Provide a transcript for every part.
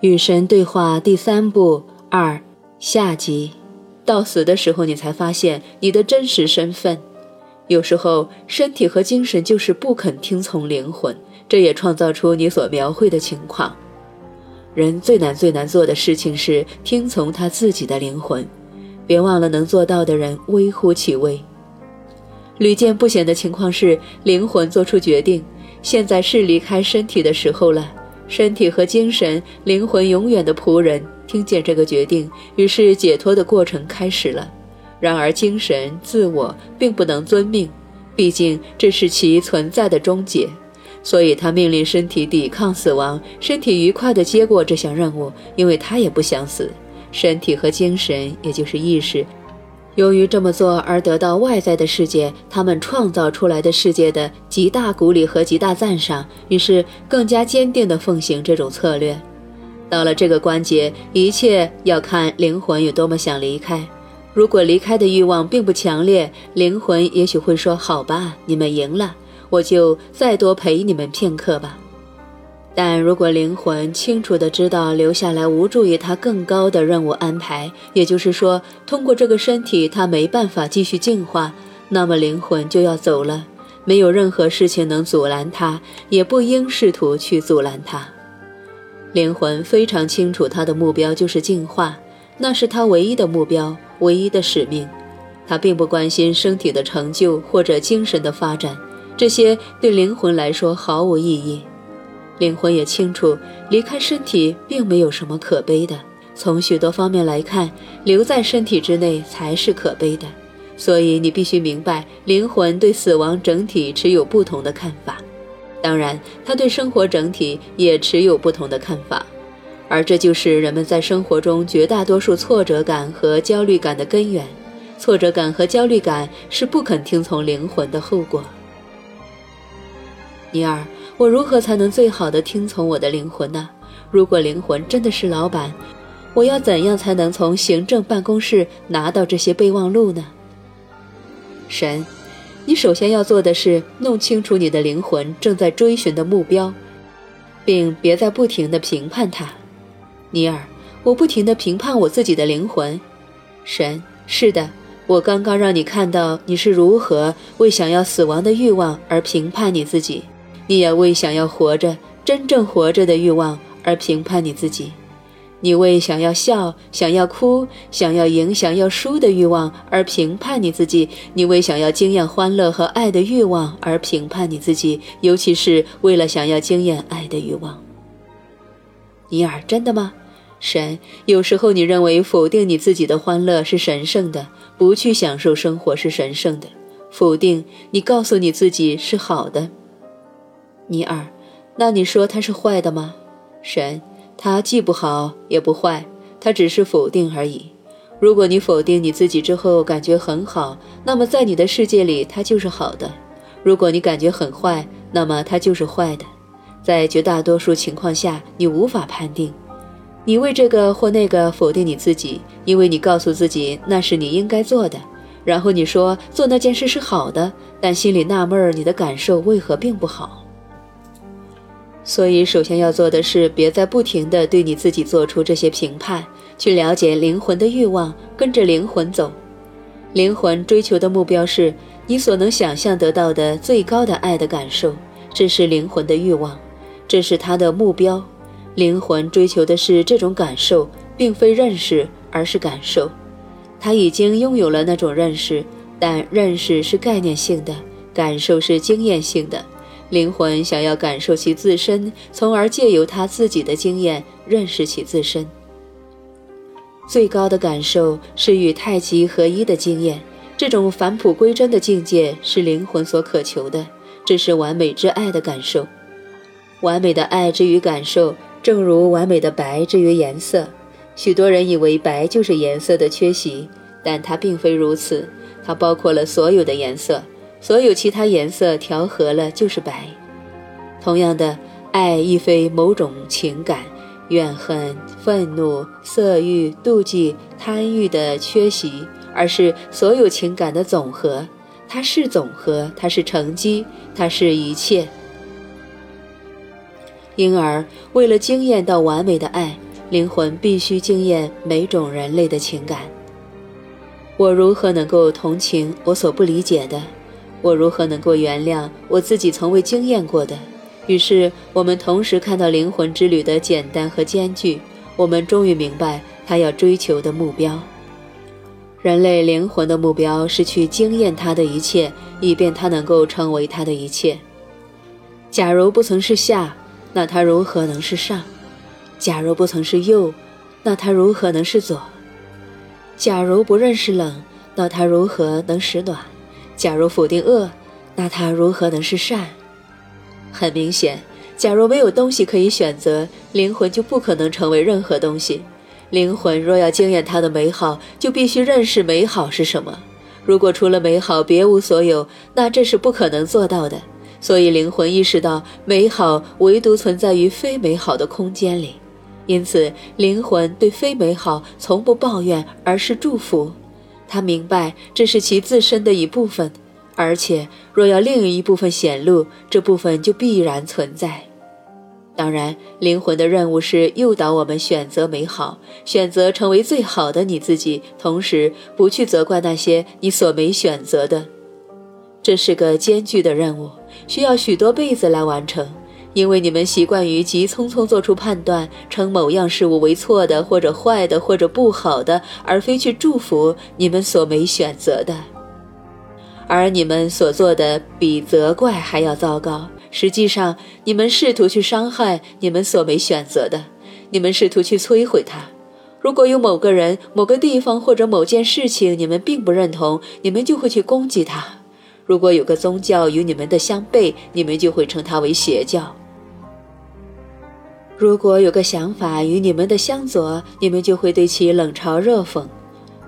与神对话第三部二下集，到死的时候，你才发现你的真实身份。有时候，身体和精神就是不肯听从灵魂，这也创造出你所描绘的情况。人最难最难做的事情是听从他自己的灵魂。别忘了，能做到的人微乎其微。屡见不鲜的情况是，灵魂做出决定，现在是离开身体的时候了。身体和精神、灵魂永远的仆人听见这个决定，于是解脱的过程开始了。然而，精神自我并不能遵命，毕竟这是其存在的终结，所以他命令身体抵抗死亡。身体愉快地接过这项任务，因为他也不想死。身体和精神，也就是意识。由于这么做而得到外在的世界，他们创造出来的世界的极大鼓励和极大赞赏，于是更加坚定地奉行这种策略。到了这个关节，一切要看灵魂有多么想离开。如果离开的欲望并不强烈，灵魂也许会说：“好吧，你们赢了，我就再多陪你们片刻吧。”但如果灵魂清楚地知道留下来无助于他更高的任务安排，也就是说，通过这个身体他没办法继续进化，那么灵魂就要走了。没有任何事情能阻拦他，也不应试图去阻拦他。灵魂非常清楚他的目标就是进化，那是他唯一的目标，唯一的使命。他并不关心身体的成就或者精神的发展，这些对灵魂来说毫无意义。灵魂也清楚，离开身体并没有什么可悲的。从许多方面来看，留在身体之内才是可悲的。所以你必须明白，灵魂对死亡整体持有不同的看法。当然，他对生活整体也持有不同的看法。而这就是人们在生活中绝大多数挫折感和焦虑感的根源。挫折感和焦虑感是不肯听从灵魂的后果。尼尔。我如何才能最好的听从我的灵魂呢？如果灵魂真的是老板，我要怎样才能从行政办公室拿到这些备忘录呢？神，你首先要做的是弄清楚你的灵魂正在追寻的目标，并别再不停地评判它。尼尔，我不停地评判我自己的灵魂。神，是的，我刚刚让你看到你是如何为想要死亡的欲望而评判你自己。你也为想要活着、真正活着的欲望而评判你自己；你为想要笑、想要哭、想要赢、想要输的欲望而评判你自己；你为想要经验欢乐和爱的欲望而评判你自己，尤其是为了想要经验爱的欲望。尼尔，真的吗？神，有时候你认为否定你自己的欢乐是神圣的，不去享受生活是神圣的；否定你告诉你自己是好的。尼尔，那你说他是坏的吗？神，他既不好也不坏，他只是否定而已。如果你否定你自己之后感觉很好，那么在你的世界里他就是好的；如果你感觉很坏，那么他就是坏的。在绝大多数情况下，你无法判定。你为这个或那个否定你自己，因为你告诉自己那是你应该做的，然后你说做那件事是好的，但心里纳闷儿你的感受为何并不好。所以，首先要做的是，别再不停地对你自己做出这些评判，去了解灵魂的欲望，跟着灵魂走。灵魂追求的目标是你所能想象得到的最高的爱的感受，这是灵魂的欲望，这是他的目标。灵魂追求的是这种感受，并非认识，而是感受。他已经拥有了那种认识，但认识是概念性的，感受是经验性的。灵魂想要感受其自身，从而借由他自己的经验认识其自身。最高的感受是与太极合一的经验，这种返璞归真的境界是灵魂所渴求的，这是完美之爱的感受。完美的爱之于感受，正如完美的白之于颜色。许多人以为白就是颜色的缺席，但它并非如此，它包括了所有的颜色。所有其他颜色调和了就是白。同样的，爱亦非某种情感，怨恨、愤怒、色欲、妒忌、贪欲的缺席，而是所有情感的总和。它是总和，它是成绩，它是一切。因而，为了惊艳到完美的爱，灵魂必须经验每种人类的情感。我如何能够同情我所不理解的？我如何能够原谅我自己从未经验过的？于是，我们同时看到灵魂之旅的简单和艰巨。我们终于明白他要追求的目标。人类灵魂的目标是去经验他的一切，以便他能够成为他的一切。假如不曾是下，那他如何能是上？假如不曾是右，那他如何能是左？假如不认识冷，那他如何能使暖？假如否定恶，那它如何能是善？很明显，假如没有东西可以选择，灵魂就不可能成为任何东西。灵魂若要经验它的美好，就必须认识美好是什么。如果除了美好别无所有，那这是不可能做到的。所以，灵魂意识到美好唯独存在于非美好的空间里。因此，灵魂对非美好从不抱怨，而是祝福。他明白这是其自身的一部分，而且若要另一部分显露，这部分就必然存在。当然，灵魂的任务是诱导我们选择美好，选择成为最好的你自己，同时不去责怪那些你所没选择的。这是个艰巨的任务，需要许多辈子来完成。因为你们习惯于急匆匆做出判断，称某样事物为错的，或者坏的，或者不好的，而非去祝福你们所没选择的。而你们所做的比责怪还要糟糕。实际上，你们试图去伤害你们所没选择的，你们试图去摧毁它。如果有某个人、某个地方或者某件事情你们并不认同，你们就会去攻击它；如果有个宗教与你们的相悖，你们就会称它为邪教。如果有个想法与你们的相左，你们就会对其冷嘲热讽；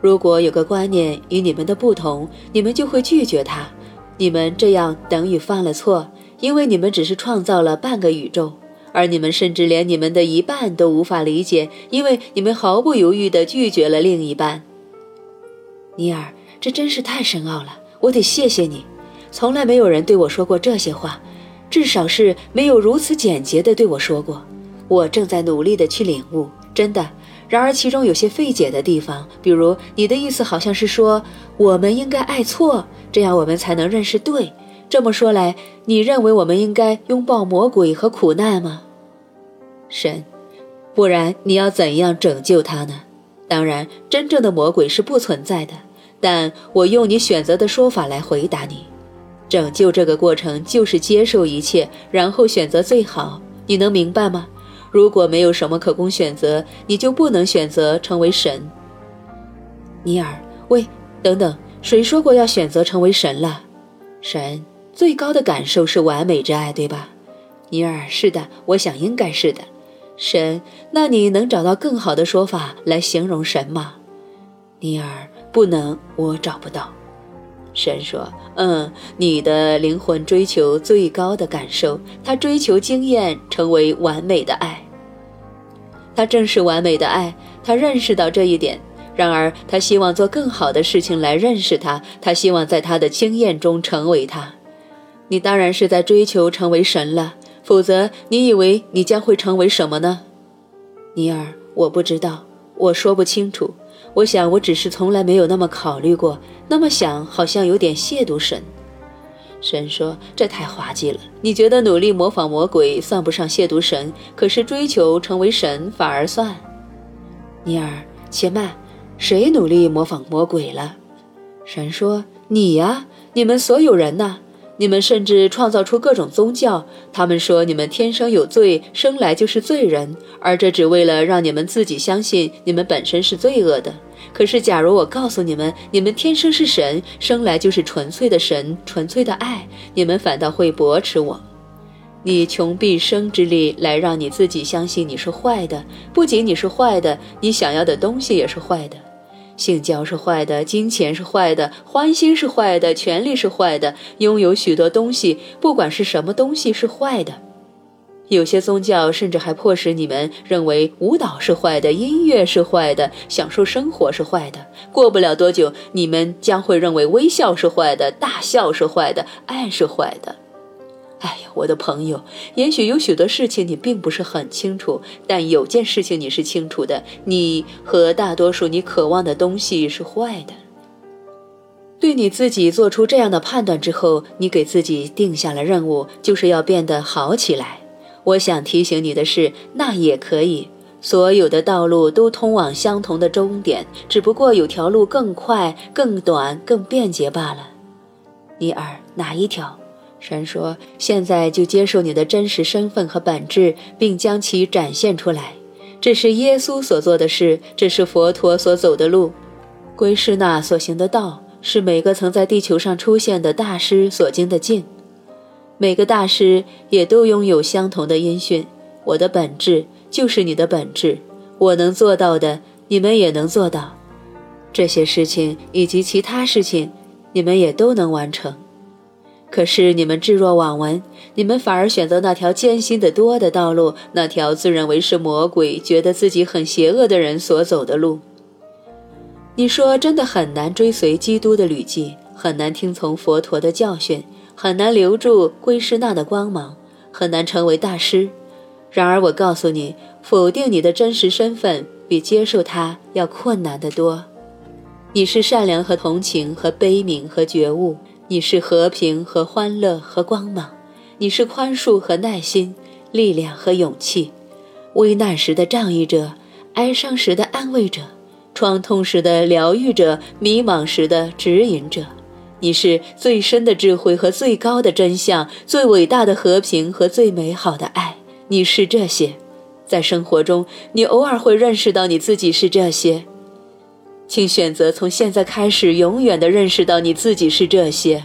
如果有个观念与你们的不同，你们就会拒绝它。你们这样等于犯了错，因为你们只是创造了半个宇宙，而你们甚至连你们的一半都无法理解，因为你们毫不犹豫地拒绝了另一半。尼尔，这真是太深奥了，我得谢谢你。从来没有人对我说过这些话，至少是没有如此简洁地对我说过。我正在努力地去领悟，真的。然而其中有些费解的地方，比如你的意思好像是说我们应该爱错，这样我们才能认识对。这么说来，你认为我们应该拥抱魔鬼和苦难吗？神，不然你要怎样拯救他呢？当然，真正的魔鬼是不存在的。但我用你选择的说法来回答你：拯救这个过程就是接受一切，然后选择最好。你能明白吗？如果没有什么可供选择，你就不能选择成为神。尼尔，喂，等等，谁说过要选择成为神了？神最高的感受是完美之爱，对吧？尼尔，是的，我想应该是的。神，那你能找到更好的说法来形容神吗？尼尔，不能，我找不到。神说：“嗯，你的灵魂追求最高的感受，他追求经验，成为完美的爱。”他正是完美的爱，他认识到这一点。然而，他希望做更好的事情来认识他。他希望在他的经验中成为他。你当然是在追求成为神了，否则你以为你将会成为什么呢？尼尔，我不知道，我说不清楚。我想，我只是从来没有那么考虑过。那么想，好像有点亵渎神。神说：“这太滑稽了。你觉得努力模仿魔鬼算不上亵渎神，可是追求成为神反而算。”尼尔，且慢，谁努力模仿魔鬼了？神说：“你呀，你们所有人呐。你们甚至创造出各种宗教。他们说你们天生有罪，生来就是罪人，而这只为了让你们自己相信你们本身是罪恶的。”可是，假如我告诉你们，你们天生是神，生来就是纯粹的神，纯粹的爱，你们反倒会驳斥我。你穷毕生之力来让你自己相信你是坏的，不仅你是坏的，你想要的东西也是坏的。性交是坏的，金钱是坏的，欢心是坏的，权力是坏的，拥有许多东西，不管是什么东西，是坏的。有些宗教甚至还迫使你们认为舞蹈是坏的，音乐是坏的，享受生活是坏的。过不了多久，你们将会认为微笑是坏的，大笑是坏的，爱是坏的。哎呀！我的朋友，也许有许多事情你并不是很清楚，但有件事情你是清楚的：你和大多数你渴望的东西是坏的。对你自己做出这样的判断之后，你给自己定下了任务，就是要变得好起来。我想提醒你的是，那也可以。所有的道路都通往相同的终点，只不过有条路更快、更短、更便捷罢了。尼尔，哪一条？神说：“现在就接受你的真实身份和本质，并将其展现出来。这是耶稣所做的事，这是佛陀所走的路，归师那所行的道，是每个曾在地球上出现的大师所经的径。每个大师也都拥有相同的音讯。我的本质。”就是你的本质，我能做到的，你们也能做到。这些事情以及其他事情，你们也都能完成。可是你们置若罔闻，你们反而选择那条艰辛的多的道路，那条自认为是魔鬼、觉得自己很邪恶的人所走的路。你说真的很难追随基督的履迹，很难听从佛陀的教训，很难留住归师那的光芒，很难成为大师。然而，我告诉你，否定你的真实身份比接受它要困难得多。你是善良和同情和悲悯和觉悟，你是和平和欢乐和光芒，你是宽恕和耐心，力量和勇气，危难时的仗义者，哀伤时的安慰者，创痛时的疗愈者，迷茫时的指引者。你是最深的智慧和最高的真相，最伟大的和平和最美好的爱。你是这些，在生活中，你偶尔会认识到你自己是这些。请选择从现在开始，永远的认识到你自己是这些。